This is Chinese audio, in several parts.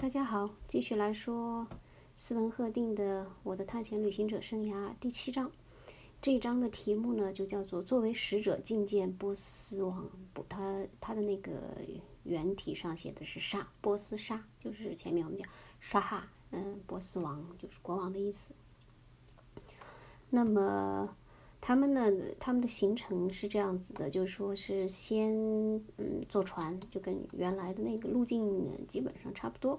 大家好，继续来说斯文赫定的《我的探险旅行者生涯》第七章。这一章的题目呢，就叫做“作为使者觐见波斯王”。不，他他的那个原体上写的是“沙”，波斯沙，就是前面我们讲沙哈，嗯，波斯王就是国王的意思。那么。他们呢？他们的行程是这样子的，就是说是先嗯坐船，就跟原来的那个路径基本上差不多。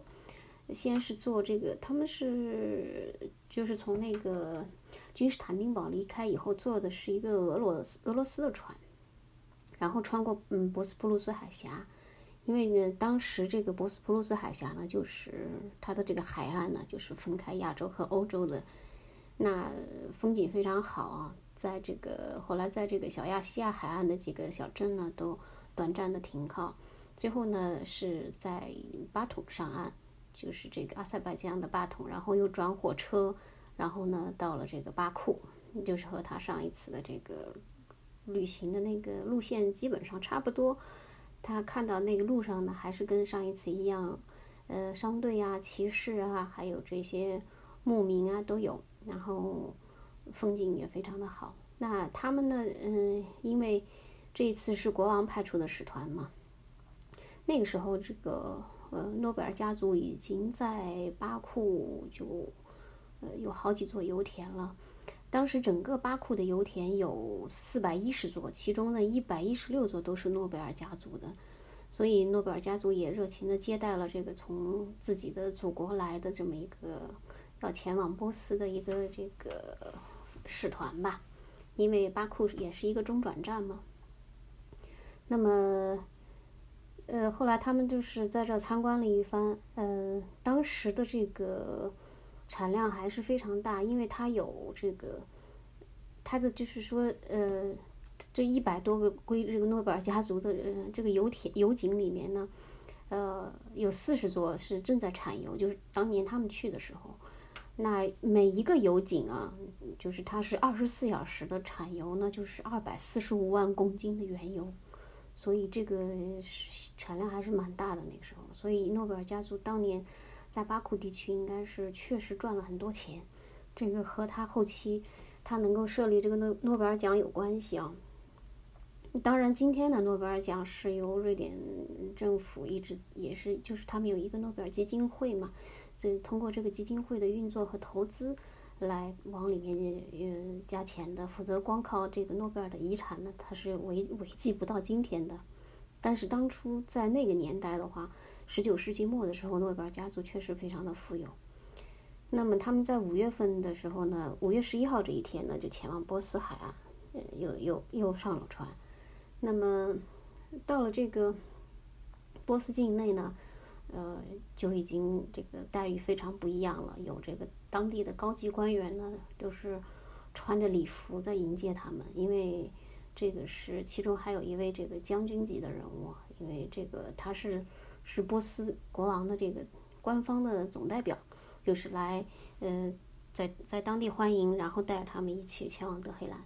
先是坐这个，他们是就是从那个君士坦丁堡离开以后，坐的是一个俄罗斯俄罗斯的船，然后穿过嗯博斯普鲁斯海峡，因为呢当时这个博斯普鲁斯海峡呢，就是它的这个海岸呢，就是分开亚洲和欧洲的，那风景非常好啊。在这个后来，在这个小亚细亚海岸的几个小镇呢，都短暂的停靠。最后呢，是在巴统上岸，就是这个阿塞拜疆的巴统，然后又转火车，然后呢，到了这个巴库，就是和他上一次的这个旅行的那个路线基本上差不多。他看到那个路上呢，还是跟上一次一样，呃，商队啊、骑士啊，还有这些牧民啊都有，然后。风景也非常的好。那他们呢？嗯，因为这一次是国王派出的使团嘛。那个时候，这个呃，诺贝尔家族已经在巴库就呃有好几座油田了。当时整个巴库的油田有四百一十座，其中呢一百一十六座都是诺贝尔家族的。所以诺贝尔家族也热情的接待了这个从自己的祖国来的这么一个要前往波斯的一个这个。使团吧，因为巴库也是一个中转站嘛。那么，呃，后来他们就是在这参观了一番。呃，当时的这个产量还是非常大，因为它有这个，它的就是说，呃，这一百多个归这个诺贝尔家族的呃这个油田油井里面呢，呃，有四十座是正在产油，就是当年他们去的时候。那每一个油井啊，就是它是二十四小时的产油呢，就是二百四十五万公斤的原油，所以这个产量还是蛮大的那个时候。所以诺贝尔家族当年在巴库地区应该是确实赚了很多钱，这个和他后期他能够设立这个诺诺贝尔奖有关系啊。当然，今天的诺贝尔奖是由瑞典政府一直也是，就是他们有一个诺贝尔基金会嘛。就通过这个基金会的运作和投资，来往里面呃加钱的。否则光靠这个诺贝尔的遗产呢，它是维维系不到今天的。但是当初在那个年代的话，十九世纪末的时候，诺贝尔家族确实非常的富有。那么他们在五月份的时候呢，五月十一号这一天呢，就前往波斯海岸，呃，又又又上了船。那么到了这个波斯境内呢。呃，就已经这个待遇非常不一样了。有这个当地的高级官员呢，就是穿着礼服在迎接他们，因为这个是其中还有一位这个将军级的人物，因为这个他是是波斯国王的这个官方的总代表，就是来呃在在当地欢迎，然后带着他们一起前往德黑兰，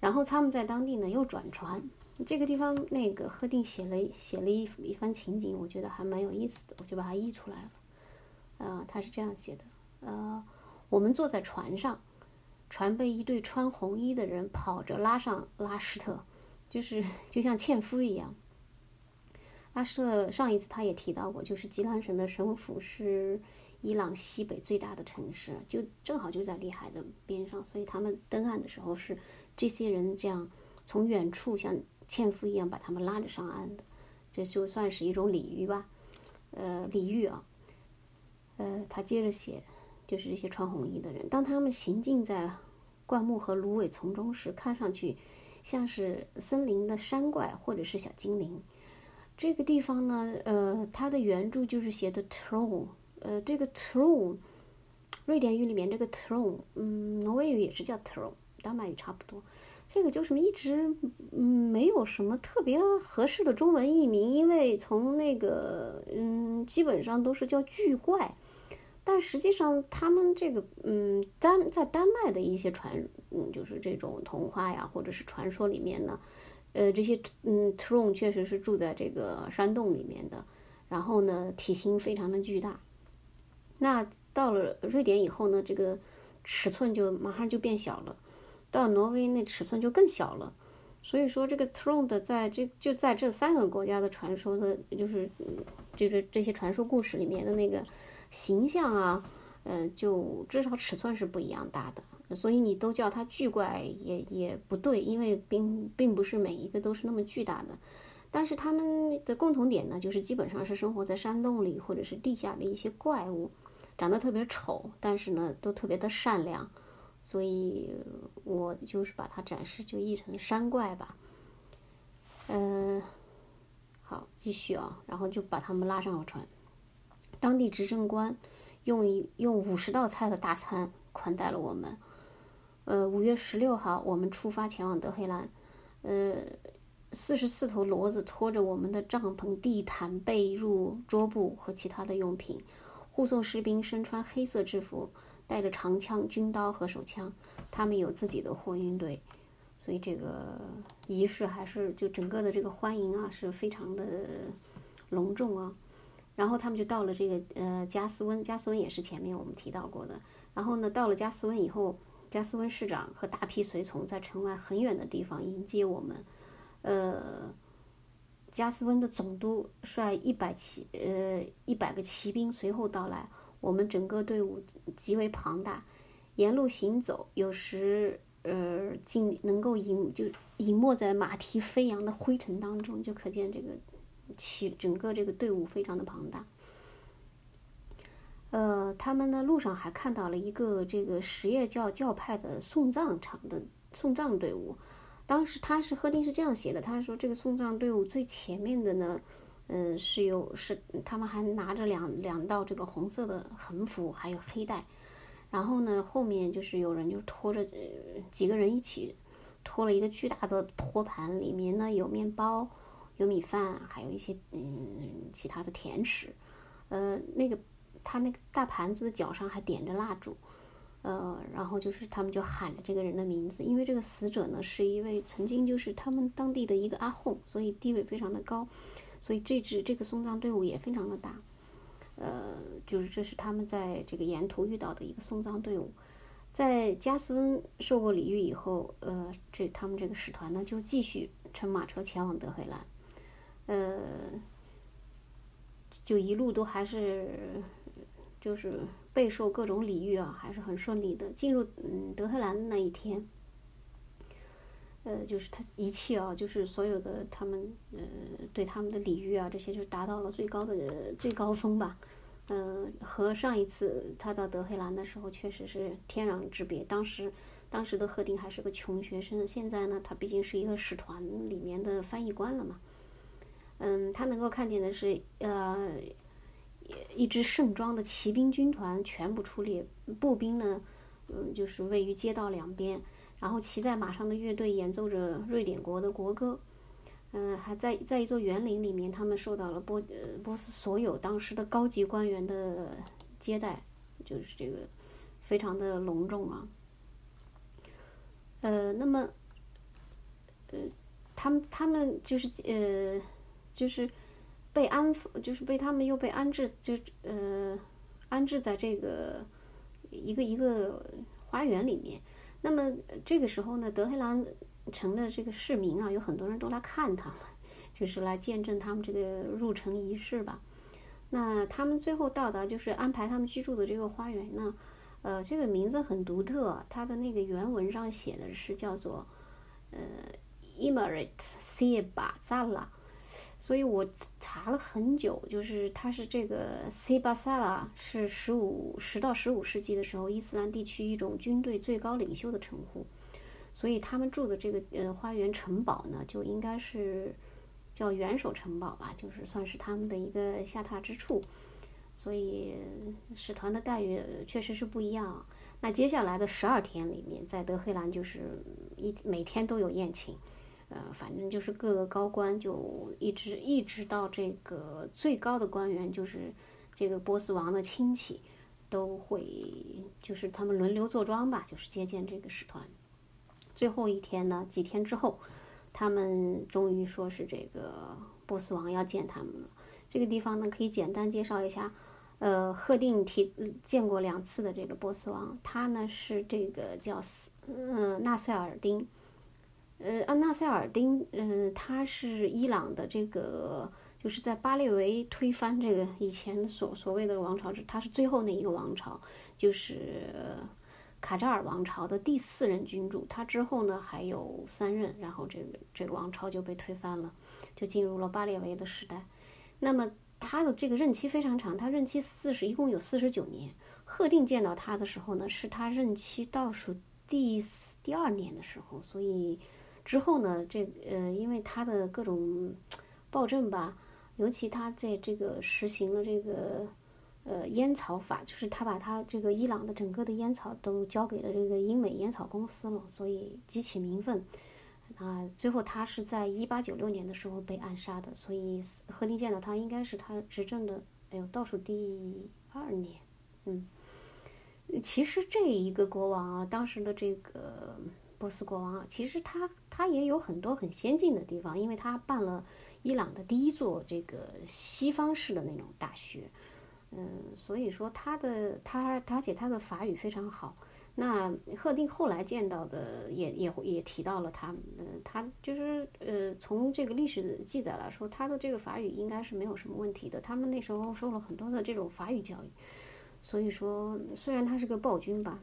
然后他们在当地呢又转船。这个地方，那个贺定写了写了一一番情景，我觉得还蛮有意思的，我就把它译出来了。呃，他是这样写的：呃，我们坐在船上，船被一对穿红衣的人跑着拉上拉什特，就是就像纤夫一样。拉什特上一次他也提到过，就是吉兰省的省府是伊朗西北最大的城市，就正好就在里海的边上，所以他们登岸的时候是这些人这样从远处像。纤夫一样把他们拉着上岸的，这就算是一种礼遇吧，呃，礼遇啊。呃，他接着写，就是这些穿红衣的人，当他们行进在灌木和芦苇丛中时，看上去像是森林的山怪或者是小精灵。这个地方呢，呃，它的原著就是写的 troll，呃，这个 troll，瑞典语里面这个 troll，嗯，挪威语也是叫 troll，丹麦语差不多。这个就是一直嗯没有什么特别合适的中文译名，因为从那个嗯基本上都是叫巨怪，但实际上他们这个嗯丹在丹麦的一些传嗯就是这种童话呀或者是传说里面呢，呃这些嗯 tron 确实是住在这个山洞里面的，然后呢体型非常的巨大，那到了瑞典以后呢，这个尺寸就马上就变小了。到挪威那尺寸就更小了。所以说，这个 Trond 在这就在这三个国家的传说的，就是就是这些传说故事里面的那个形象啊，呃，就至少尺寸是不一样大的。所以你都叫它巨怪也也不对，因为并并不是每一个都是那么巨大的。但是他们的共同点呢，就是基本上是生活在山洞里或者是地下的一些怪物，长得特别丑，但是呢都特别的善良。所以我就是把它展示就译成山怪吧。嗯，好，继续啊，然后就把他们拉上了船。当地执政官用一用五十道菜的大餐款待了我们。呃，五月十六号，我们出发前往德黑兰。呃，四十四头骡子拖着我们的帐篷、地毯、被褥、桌布和其他的用品，护送士兵身穿黑色制服，带着长枪、军刀和手枪。他们有自己的货运队，所以这个仪式还是就整个的这个欢迎啊，是非常的隆重啊。然后他们就到了这个呃加斯温，加斯温也是前面我们提到过的。然后呢，到了加斯温以后。加斯温市长和大批随从在城外很远的地方迎接我们。呃，加斯温的总督率一百骑呃一百个骑兵随后到来，我们整个队伍极为庞大，沿路行走，有时呃竟能够隐就隐没在马蹄飞扬的灰尘当中，就可见这个其整个这个队伍非常的庞大。呃，他们呢路上还看到了一个这个什叶教教派的送葬场的送葬队伍。当时他是赫定是这样写的，他说这个送葬队伍最前面的呢，嗯，是有是他们还拿着两两道这个红色的横幅，还有黑带。然后呢，后面就是有人就拖着几个人一起拖了一个巨大的托盘，里面呢有面包、有米饭，还有一些嗯其他的甜食。呃，那个。他那个大盘子的脚上还点着蜡烛，呃，然后就是他们就喊着这个人的名字，因为这个死者呢是一位曾经就是他们当地的一个阿訇，所以地位非常的高，所以这支这个送葬队伍也非常的大，呃，就是这是他们在这个沿途遇到的一个送葬队伍，在加斯温受过礼遇以后，呃，这他们这个使团呢就继续乘马车前往德黑兰，呃，就一路都还是。就是备受各种礼遇啊，还是很顺利的。进入嗯德黑兰的那一天，呃，就是他一切啊，就是所有的他们呃对他们的礼遇啊，这些就达到了最高的最高峰吧。嗯，和上一次他到德黑兰的时候，确实是天壤之别。当时当时的赫定还是个穷学生，现在呢，他毕竟是一个使团里面的翻译官了嘛。嗯，他能够看见的是呃。一支盛装的骑兵军团全部出列，步兵呢，嗯，就是位于街道两边，然后骑在马上的乐队演奏着瑞典国的国歌，嗯，还在在一座园林里面，他们受到了波呃波斯所有当时的高级官员的接待，就是这个非常的隆重啊，呃，那么，呃，他们他们就是呃就是。被安抚就是被他们又被安置，就呃安置在这个一个一个花园里面。那么这个时候呢，德黑兰城的这个市民啊，有很多人都来看他们，就是来见证他们这个入城仪式吧。那他们最后到达，就是安排他们居住的这个花园呢，呃，这个名字很独特，它的那个原文上写的是叫做呃，Emirate Se Bazala。所以我查了很久，就是它是这个 s i b a s a l a 是十五十到十五世纪的时候伊斯兰地区一种军队最高领袖的称呼，所以他们住的这个呃花园城堡呢，就应该是叫元首城堡吧，就是算是他们的一个下榻之处。所以使团的待遇确实是不一样。那接下来的十二天里面，在德黑兰就是一每天都有宴请。呃，反正就是各个高官就一直一直到这个最高的官员，就是这个波斯王的亲戚，都会就是他们轮流坐庄吧，就是接见这个使团。最后一天呢，几天之后，他们终于说是这个波斯王要见他们了。这个地方呢，可以简单介绍一下，呃，赫定提见过两次的这个波斯王，他呢是这个叫斯，嗯，纳赛尔丁，呃，安纳塞尔丁，嗯，他是伊朗的这个，就是在巴列维推翻这个以前所所谓的王朝制，他是最后那一个王朝，就是卡扎尔王朝的第四任君主，他之后呢还有三任，然后这个这个王朝就被推翻了，就进入了巴列维的时代，那么。他的这个任期非常长，他任期四十，一共有四十九年。赫定见到他的时候呢，是他任期倒数第四第二年的时候，所以之后呢，这呃，因为他的各种暴政吧，尤其他在这个实行了这个呃烟草法，就是他把他这个伊朗的整个的烟草都交给了这个英美烟草公司了，所以激起民愤。啊，最后他是在一八九六年的时候被暗杀的，所以贺定见到他应该是他执政的，哎呦，倒数第二年，嗯，其实这一个国王啊，当时的这个波斯国王啊，其实他他也有很多很先进的地方，因为他办了伊朗的第一座这个西方式的那种大学，嗯，所以说他的他而且他的法语非常好。那贺定后来见到的也也也提到了他，嗯，他就是呃，从这个历史记载来说，他的这个法语应该是没有什么问题的。他们那时候受了很多的这种法语教育，所以说虽然他是个暴君吧，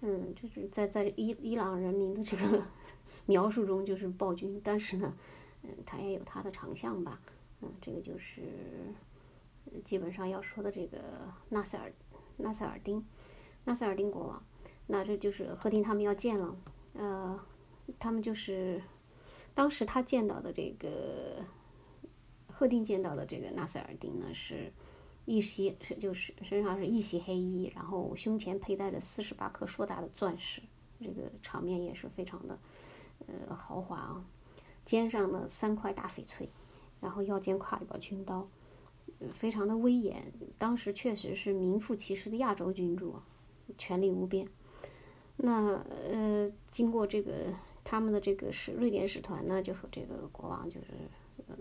嗯，就是在在伊伊朗人民的这个 描述中就是暴君，但是呢，嗯，他也有他的长项吧，嗯，这个就是基本上要说的这个纳赛尔纳赛尔丁。纳赛尔丁国王，那这就是赫丁他们要见了，呃，他们就是当时他见到的这个赫定见到的这个纳赛尔丁呢，是一袭是就是身上是一袭黑衣，然后胸前佩戴着四十八颗硕大的钻石，这个场面也是非常的呃豪华啊，肩上呢三块大翡翠，然后腰间挎一把军刀，非常的威严，当时确实是名副其实的亚洲君主。权力无边，那呃，经过这个他们的这个使瑞典使团呢，就和这个国王就是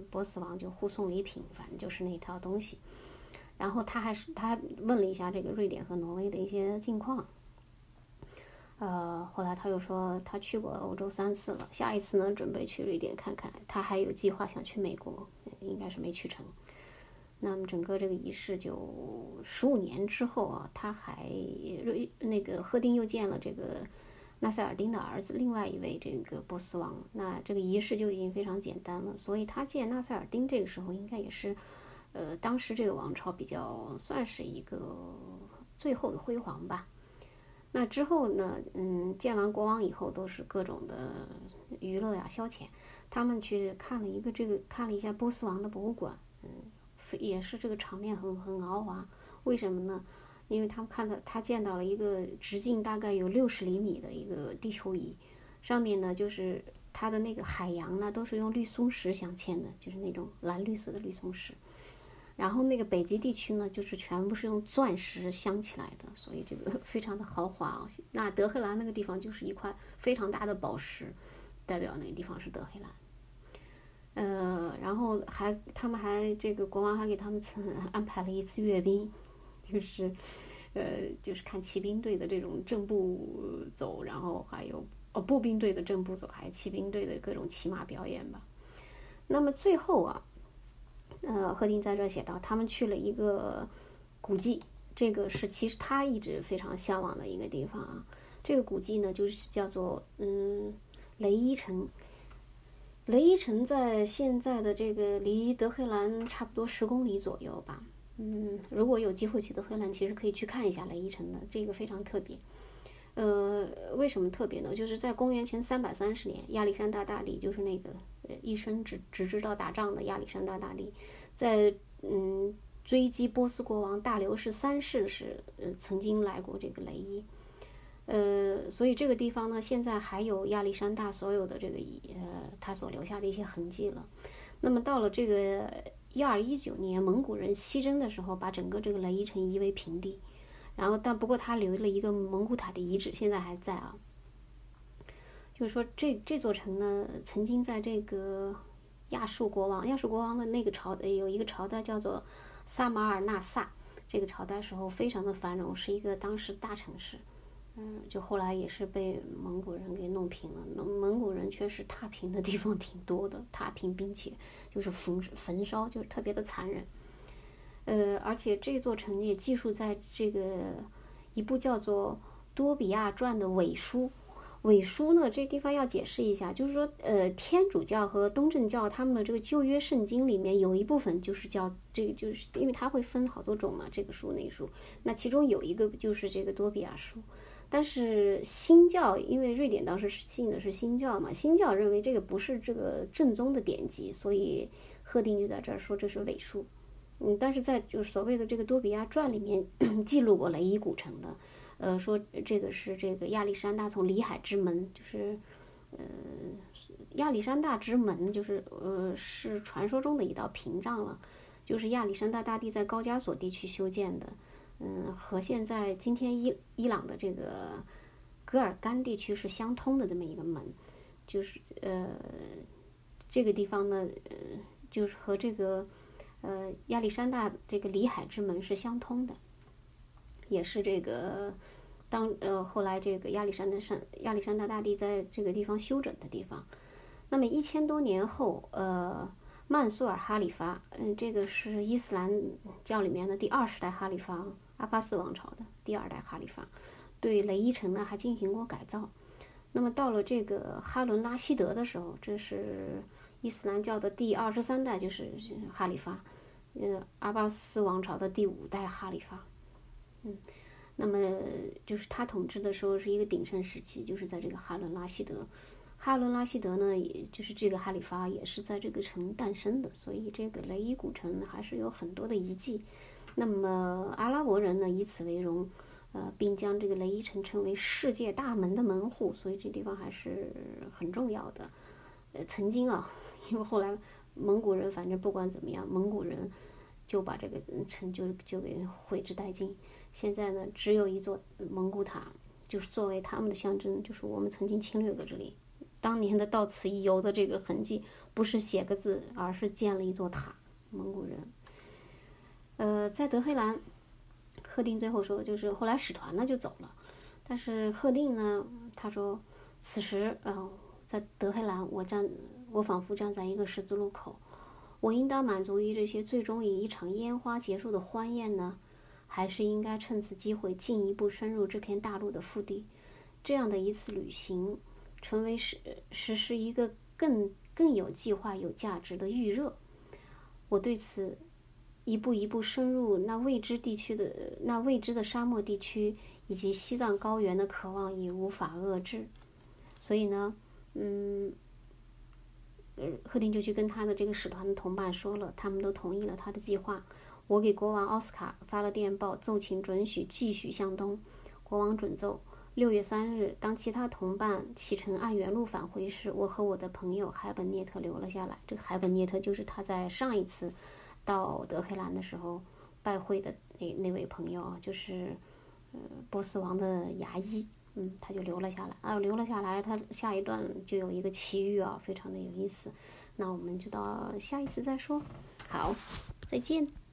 波斯王就互送礼品，反正就是那套东西。然后他还是他还问了一下这个瑞典和挪威的一些近况。呃，后来他又说他去过欧洲三次了，下一次呢准备去瑞典看看。他还有计划想去美国，应该是没去成。那么整个这个仪式就十五年之后啊，他还瑞那个赫定又见了这个纳赛尔丁的儿子，另外一位这个波斯王。那这个仪式就已经非常简单了，所以他见纳赛尔丁这个时候应该也是，呃，当时这个王朝比较算是一个最后的辉煌吧。那之后呢，嗯，见完国王以后都是各种的娱乐呀、消遣。他们去看了一个这个看了一下波斯王的博物馆，嗯。也是这个场面很很豪华，为什么呢？因为他们看到他见到了一个直径大概有六十厘米的一个地球仪，上面呢就是它的那个海洋呢都是用绿松石镶嵌的，就是那种蓝绿色的绿松石。然后那个北极地区呢就是全部是用钻石镶起来的，所以这个 非常的豪华啊。那德黑兰那个地方就是一块非常大的宝石，代表那个地方是德黑兰。呃，然后还他们还这个国王还给他们安排了一次阅兵，就是，呃，就是看骑兵队的这种正步走，然后还有哦步兵队的正步走，还有骑兵队的各种骑马表演吧。那么最后啊，呃，贺定在这写到，他们去了一个古迹，这个是其实他一直非常向往的一个地方啊。这个古迹呢，就是叫做嗯雷伊城。雷伊城在现在的这个离德黑兰差不多十公里左右吧。嗯，如果有机会去德黑兰，其实可以去看一下雷伊城的，这个非常特别。呃，为什么特别呢？就是在公元前三百三十年，亚历山大大帝，就是那个一生只只知道打仗的亚历山大大帝，在嗯追击波斯国王大流士三世时，呃曾经来过这个雷伊。呃，所以这个地方呢，现在还有亚历山大所有的这个呃他所留下的一些痕迹了。那么到了这个一二一九年，蒙古人西征的时候，把整个这个雷伊城夷为平地。然后，但不过他留了一个蒙古塔的遗址，现在还在啊。就是说，这这座城呢，曾经在这个亚述国王亚述国王的那个朝有一个朝代叫做萨马尔纳萨。这个朝代时候非常的繁荣，是一个当时大城市。嗯，就后来也是被蒙古人给弄平了。蒙蒙古人确实踏平的地方挺多的，踏平并且就是焚焚烧，就是特别的残忍。呃，而且这座城也记述在这个一部叫做《多比亚传》的伪书。伪书呢，这地方要解释一下，就是说，呃，天主教和东正教他们的这个旧约圣经里面有一部分就是叫这个，就是因为它会分好多种嘛，这个书那书。那其中有一个就是这个多比亚书。但是新教，因为瑞典当时是信的是新教嘛，新教认为这个不是这个正宗的典籍，所以赫定就在这儿说这是伪书。嗯，但是在就是所谓的这个多比亚传里面 记录过雷伊古城的，呃，说这个是这个亚历山大从里海之门，就是呃亚历山大之门，就是呃是传说中的一道屏障了，就是亚历山大大帝在高加索地区修建的。嗯，和现在今天伊伊朗的这个格尔干地区是相通的这么一个门，就是呃这个地方呢，呃就是和这个呃亚历山大这个里海之门是相通的，也是这个当呃后来这个亚历山大山亚历山大大帝在这个地方休整的地方。那么一千多年后，呃。曼苏尔哈里发，嗯，这个是伊斯兰教里面的第二十代哈里发，阿巴斯王朝的第二代哈里发，对雷伊城呢还进行过改造。那么到了这个哈伦拉希德的时候，这是伊斯兰教的第二十三代，就是哈里发，呃，阿巴斯王朝的第五代哈里发，那么就是他统治的时候是一个鼎盛时期，就是在这个哈伦拉希德。哈伦拉希德呢，也就是这个哈里发，也是在这个城诞生的，所以这个雷伊古城还是有很多的遗迹。那么阿拉伯人呢，以此为荣，呃，并将这个雷伊城称为世界大门的门户，所以这地方还是很重要的。呃，曾经啊，因为后来蒙古人反正不管怎么样，蒙古人就把这个城就就给毁之殆尽。现在呢，只有一座蒙古塔，就是作为他们的象征，就是我们曾经侵略过这里。当年的到此一游的这个痕迹，不是写个字，而是建了一座塔。蒙古人，呃，在德黑兰，赫定最后说，就是后来使团呢就走了，但是赫定呢，他说，此时，呃，在德黑兰，我站，我仿佛站在一个十字路口，我应当满足于这些最终以一场烟花结束的欢宴呢，还是应该趁此机会进一步深入这片大陆的腹地？这样的一次旅行。成为实实施一个更更有计划、有价值的预热。我对此一步一步深入那未知地区的那未知的沙漠地区以及西藏高原的渴望已无法遏制。所以呢，嗯，呃，赫定就去跟他的这个使团的同伴说了，他们都同意了他的计划。我给国王奥斯卡发了电报，奏请准许继续向东。国王准奏。六月三日，当其他同伴启程按原路返回时，我和我的朋友海本涅特留了下来。这个海本涅特就是他在上一次到德黑兰的时候拜会的那那位朋友啊，就是呃波斯王的牙医。嗯，他就留了下来啊，留了下来。他下一段就有一个奇遇啊，非常的有意思。那我们就到下一次再说。好，再见。